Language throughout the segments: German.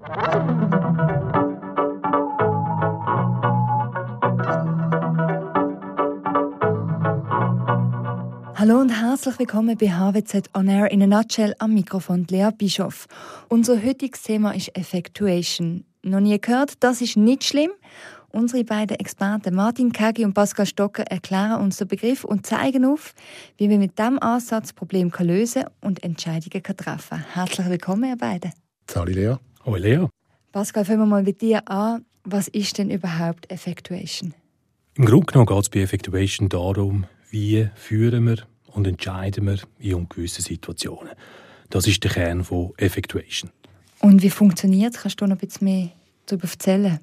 Hallo und herzlich willkommen bei HWZ On Air in a Nutshell am Mikrofon Lea Bischoff. Unser heutiges Thema ist Effectuation. Noch nie gehört, das ist nicht schlimm. Unsere beiden Experten Martin Kagi und Pascal Stocker erklären uns den Begriff und zeigen auf, wie wir mit diesem Ansatz Probleme lösen und Entscheidungen treffen können. Herzlich willkommen, ihr beiden. Sali Lea. Hallo Lea. Pascal, fangen wir mal mit dir an. Was ist denn überhaupt Effectuation? Im Grunde genommen geht es bei Effectuation darum, wie führen wir und entscheiden wir in ungewissen Situationen. Das ist der Kern von Effectuation. Und wie funktioniert es? Kannst du noch ein bisschen mehr darüber erzählen?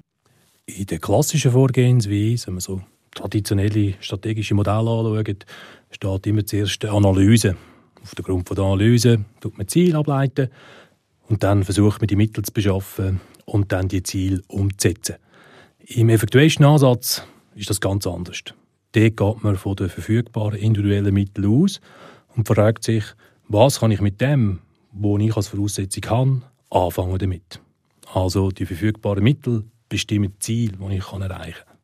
In der klassischen Vorgehensweise, wenn man so traditionelle strategische Modelle anschaut, steht immer zuerst die Analyse. Auf dem Grund der Analyse tut man Ziel ableiten und dann versucht man die Mittel zu beschaffen und dann die Ziele umzusetzen. Im Effectuation-Ansatz ist das ganz anders. Dort geht man von den verfügbaren individuellen Mitteln aus und fragt sich, was kann ich mit dem, was ich als Voraussetzung habe, anfangen damit. Also die verfügbaren Mittel bestimmen Ziel, die ich erreichen kann.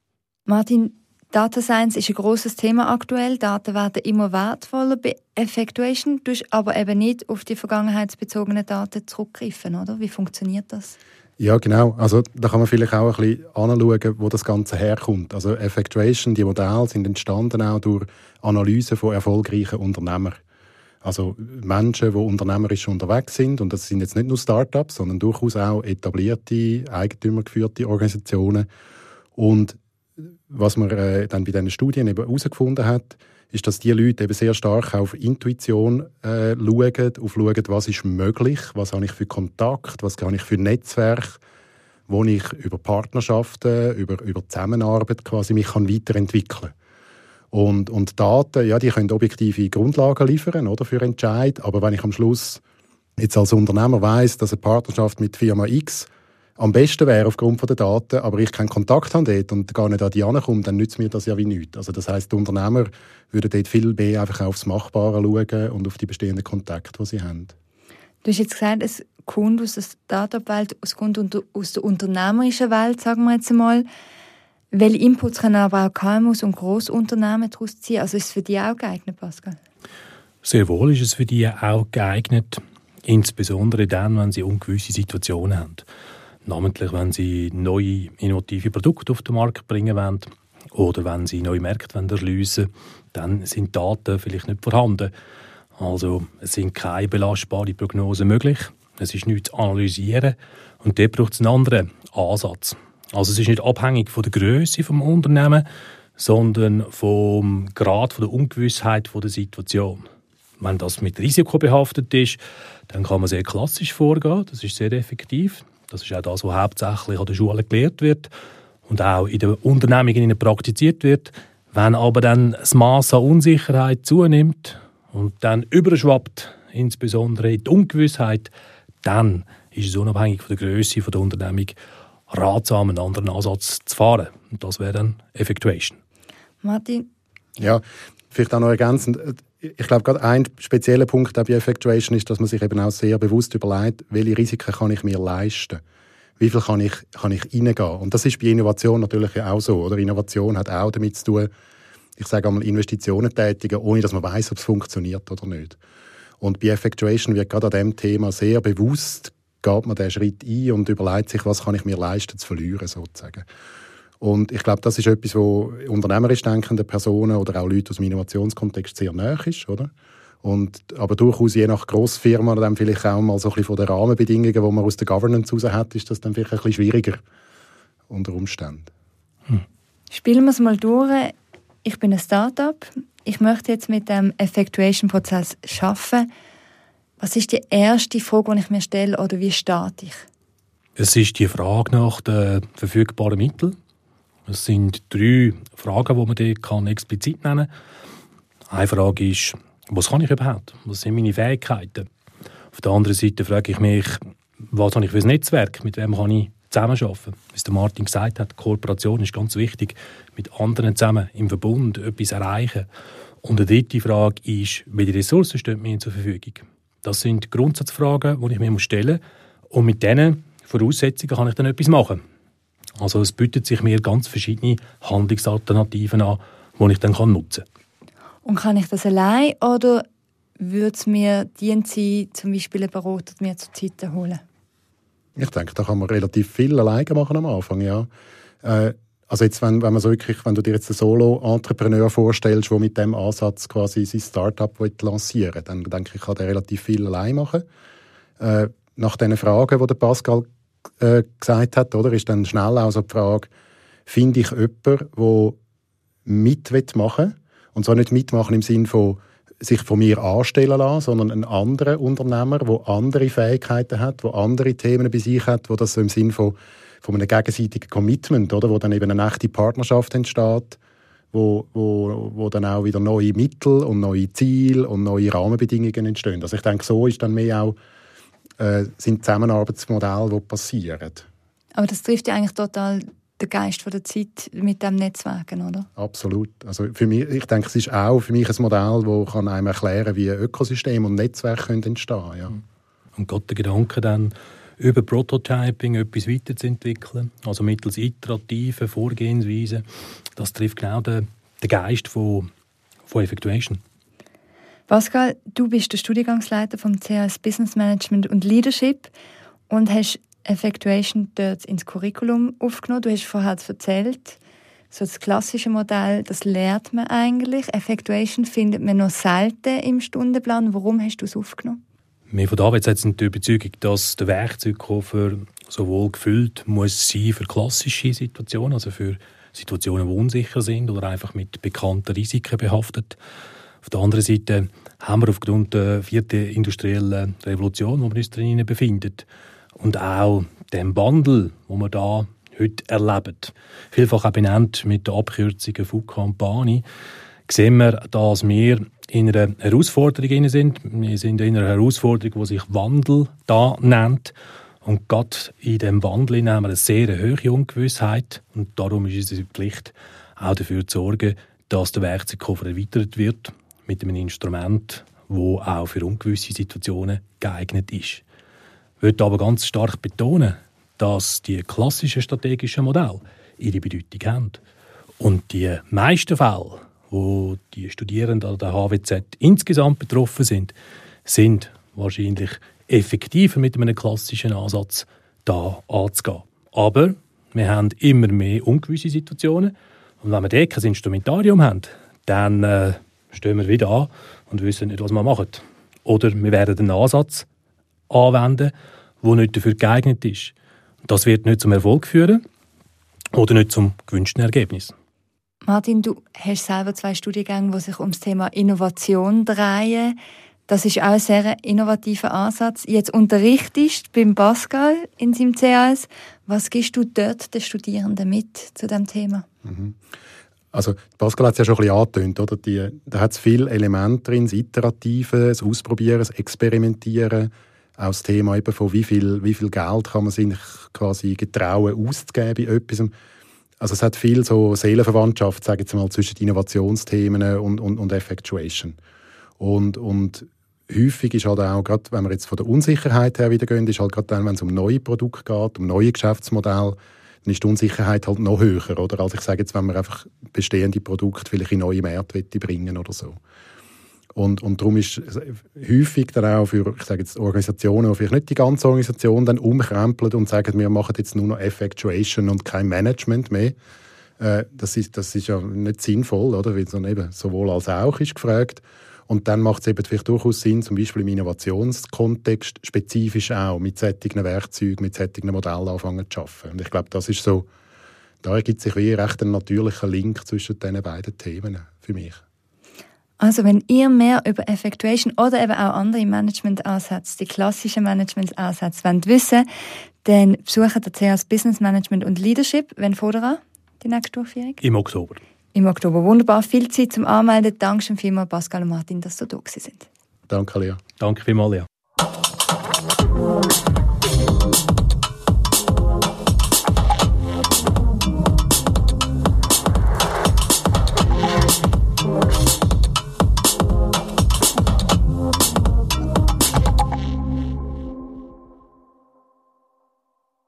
Martin, Data Science ist ein großes Thema aktuell. Daten werden immer wertvoller bei Effectuation. Du aber eben nicht auf die vergangenheitsbezogenen Daten zurückgreifen, oder? Wie funktioniert das? Ja, genau. Also da kann man vielleicht auch ein bisschen anschauen, wo das Ganze herkommt. Also Effectuation, die Modelle sind entstanden auch durch Analysen von erfolgreichen Unternehmern. Also Menschen, die unternehmerisch unterwegs sind. Und das sind jetzt nicht nur Startups, sondern durchaus auch etablierte, eigentümergeführte Organisationen. Und was man äh, dann bei diesen Studien eben herausgefunden hat, ist, dass die Leute eben sehr stark auf Intuition äh, schauen, auf schauen, was ist möglich, was habe ich für Kontakt, was habe ich für Netzwerk, wo ich über Partnerschaften, über, über Zusammenarbeit quasi mich kann weiterentwickeln. Und, und Daten, ja, die können objektive Grundlagen liefern oder, für Entscheid, aber wenn ich am Schluss jetzt als Unternehmer weiß, dass eine Partnerschaft mit Firma X am besten wäre aufgrund der Daten, aber ich keinen Kontakt habe dort und gar nicht an die ankomme, dann nützt mir das ja wie nichts. Also das heißt, die Unternehmer würden dort viel mehr einfach aufs Machbare schauen und auf die bestehenden Kontakte, die sie haben. Du hast jetzt gesagt, es kommt aus der Startup-Welt, es kommt aus der unternehmerischen Welt, sagen wir jetzt einmal. Welche Inputs können aber auch KMUs und Grossunternehmen daraus ziehen? Also ist es für die auch geeignet, Pascal? Sehr wohl ist es für die auch geeignet, insbesondere dann, wenn sie ungewisse Situationen haben namentlich wenn sie neue innovative Produkte auf den Markt bringen wollen oder wenn sie neue Märkte erschliessen wollen, dann sind Daten vielleicht nicht vorhanden. Also es sind keine belastbaren Prognosen möglich, es ist nichts zu analysieren und dort braucht es einen anderen Ansatz. Also es ist nicht abhängig von der Größe vom Unternehmen, sondern vom Grad von der Ungewissheit von der Situation. Wenn das mit Risiko behaftet ist, dann kann man sehr klassisch vorgehen, das ist sehr effektiv. Das ist auch das, was hauptsächlich an der Schule gelehrt wird und auch in den Unternehmungen praktiziert wird. Wenn aber dann das Maß an Unsicherheit zunimmt und dann überschwappt, insbesondere in die Ungewissheit, dann ist es unabhängig von der Größe der Unternehmung ratsam, einen anderen Ansatz zu fahren. Und das wäre dann Effectuation. Martin? Ja, vielleicht auch noch ergänzend ich glaube, gerade ein spezieller Punkt bei Effectuation ist, dass man sich eben auch sehr bewusst überlegt, welche Risiken kann ich mir leisten? Wie viel kann ich, kann ich reingehen? Und das ist bei Innovation natürlich auch so. Oder? Innovation hat auch damit zu tun, ich sage einmal, Investitionen tätigen, ohne dass man weiß, ob es funktioniert oder nicht. Und bei Effectuation wird gerade an diesem Thema sehr bewusst, geht man diesen Schritt ein und überlegt sich, was kann ich mir leisten zu verlieren, sozusagen. Und ich glaube, das ist etwas, wo unternehmerisch denkende Personen oder auch Leute aus dem Innovationskontext sehr nahe ist, oder? Und, aber durchaus je nach Grossfirma dann vielleicht auch mal so ein bisschen von den Rahmenbedingungen, die man aus der Governance raus hat, ist das dann vielleicht ein bisschen schwieriger unter Umständen. Hm. Spielen wir es mal durch. Ich bin ein Startup. Ich möchte jetzt mit dem Effectuation-Prozess arbeiten. Was ist die erste Frage, die ich mir stelle, oder wie starte ich? Es ist die Frage nach den verfügbaren Mitteln. Es sind drei Fragen, die man dort kann explizit nennen kann. Eine Frage ist, was kann ich überhaupt? Was sind meine Fähigkeiten? Auf der anderen Seite frage ich mich, was habe ich für ein Netzwerk? Mit wem kann ich zusammenarbeiten? Wie der Martin gesagt hat, Kooperation ist ganz wichtig. Mit anderen zusammen im Verbund etwas erreichen. Und die dritte Frage ist, welche Ressourcen stehen mir zur Verfügung? Das sind Grundsatzfragen, die ich mir stellen muss. Und mit denen Voraussetzungen kann ich dann etwas machen. Also es bietet sich mir ganz verschiedene Handlungsalternativen an, die ich dann nutzen kann. Und kann ich das allein oder würde es mir dienen sein, zum Beispiel einen Berater mir zur Zeit holen? Ich denke, da kann man relativ viel alleine machen am Anfang, ja. Äh, also jetzt, wenn, wenn, man so wirklich, wenn du dir jetzt einen Solo-Entrepreneur vorstellst, der mit dem Ansatz quasi sein Startup lancieren will, dann denke ich, kann der relativ viel allein machen. Äh, nach den Fragen, die der Pascal äh, gesagt hat, oder, ist dann schnell auch so die Frage, finde ich jemanden, der mit machen will, und zwar nicht mitmachen im Sinne von sich von mir anstellen lassen, sondern einen anderen Unternehmer, der andere Fähigkeiten hat, der andere Themen bei sich hat, wo das so im Sinne von von einem gegenseitigen Commitment, oder, wo dann eben eine echte Partnerschaft entsteht, wo, wo, wo dann auch wieder neue Mittel und neue Ziele und neue Rahmenbedingungen entstehen. Also ich denke, so ist dann mehr auch äh, sind Zusammenarbeitsmodelle, die passieren. Aber das trifft ja eigentlich total den Geist der Zeit mit dem Netzwerken, oder? Absolut. Also für mich, ich denke, es ist auch für mich ein Modell, das einem erklären kann, wie Ökosystem und Netzwerk entstehen können. Ja. Und Gott der Gedanke dann, über Prototyping etwas weiterzuentwickeln, also mittels iterativen Vorgehensweisen. Das trifft genau den, den Geist von, von Effectuation. Pascal, du bist der Studiengangsleiter vom CAS Business Management und Leadership und hast Effectuation dort ins Curriculum aufgenommen. Du hast vorher erzählt, so das klassische Modell, das lernt man eigentlich. Effectuation findet man noch selten im Stundenplan. Warum hast du es aufgenommen? Wir von David sind der Überzeugung, dass der Werkzeugkoffer sowohl gefüllt muss sein für klassische Situationen, also für Situationen, die unsicher sind oder einfach mit bekannten Risiken behaftet. Auf der anderen Seite haben wir aufgrund der vierten industriellen Revolution, wo wir uns drin befinden, und auch dem Wandel, wo wir da heute erleben, vielfach auch benannt mit der Abkürzung BANI, sehen wir, dass wir in einer Herausforderung sind. Wir sind in einer Herausforderung, die sich Wandel da nennt. Und gerade in diesem Wandel haben wir eine sehr hohe Ungewissheit. Und darum ist es unsere Pflicht, auch dafür zu sorgen, dass der Werkzeugkoffer erweitert wird mit einem Instrument, wo auch für ungewisse Situationen geeignet ist. Ich möchte aber ganz stark betonen, dass die klassischen strategischen Modelle ihre Bedeutung haben. Und die meisten Fälle, wo die Studierenden an der HWZ insgesamt betroffen sind, sind wahrscheinlich effektiver mit einem klassischen Ansatz da anzugehen. Aber wir haben immer mehr ungewisse Situationen und wenn wir dort kein Instrumentarium haben, dann äh, stehen wir wieder an und wissen nicht, was wir machen. Oder wir werden einen Ansatz anwenden, der nicht dafür geeignet ist. Das wird nicht zum Erfolg führen oder nicht zum gewünschten Ergebnis. Martin, du hast selber zwei Studiengänge, die sich um das Thema Innovation drehen. Das ist auch ein sehr innovativer Ansatz. Jetzt unterrichtest du beim Pascal in seinem CAS. Was gibst du dort den Studierenden mit zu dem Thema? Mhm. Also Pascal hat es ja schon ein bisschen angetönt, oder? Die, da hat es viele Elemente drin, das Iterative, das Ausprobieren, das Experimentieren, auch das Thema eben von wie viel, wie viel Geld kann man sich quasi getrauen auszugeben bei etwas. Also es hat viel so Seelenverwandtschaft, sage ich mal, zwischen Innovationsthemen und, und, und Effectuation. Und, und häufig ist halt auch, gerade wenn wir jetzt von der Unsicherheit her wieder gehen, ist halt gerade dann, wenn es um neue Produkte geht, um neue Geschäftsmodelle, dann ist die Unsicherheit halt noch höher, oder? Als ich sage jetzt, wenn man einfach bestehende Produkte vielleicht in neue Märkte bringen oder so. Und, und darum ist häufig dann auch für, ich sage jetzt, Organisationen, die vielleicht nicht die ganze Organisation dann umkrempeln und sagen, wir machen jetzt nur noch Effectuation und kein Management mehr. Äh, das, ist, das ist ja nicht sinnvoll, oder? Weil so eben sowohl als auch ist gefragt. Und dann macht es eben vielleicht durchaus Sinn, zum Beispiel im Innovationskontext spezifisch auch mit solchen Werkzeugen, mit solchen Modellen anfangen zu arbeiten. Und ich glaube, das ist so, da ergibt sich wie recht ein natürlicher Link zwischen diesen beiden Themen für mich. Also wenn ihr mehr über Effectuation oder eben auch andere Management-Ansätze, die klassischen Management-Ansätze wollt wissen, dann besucht der CS Business Management und Leadership. Wann fordern die nächste Durchführung? Im Oktober. Im Oktober. Wunderbar. Viel Zeit zum Anmelden. Dankeschön vielmals, Pascal und Martin, dass ihr da sind. Danke, Lea. Danke vielmals, Lea.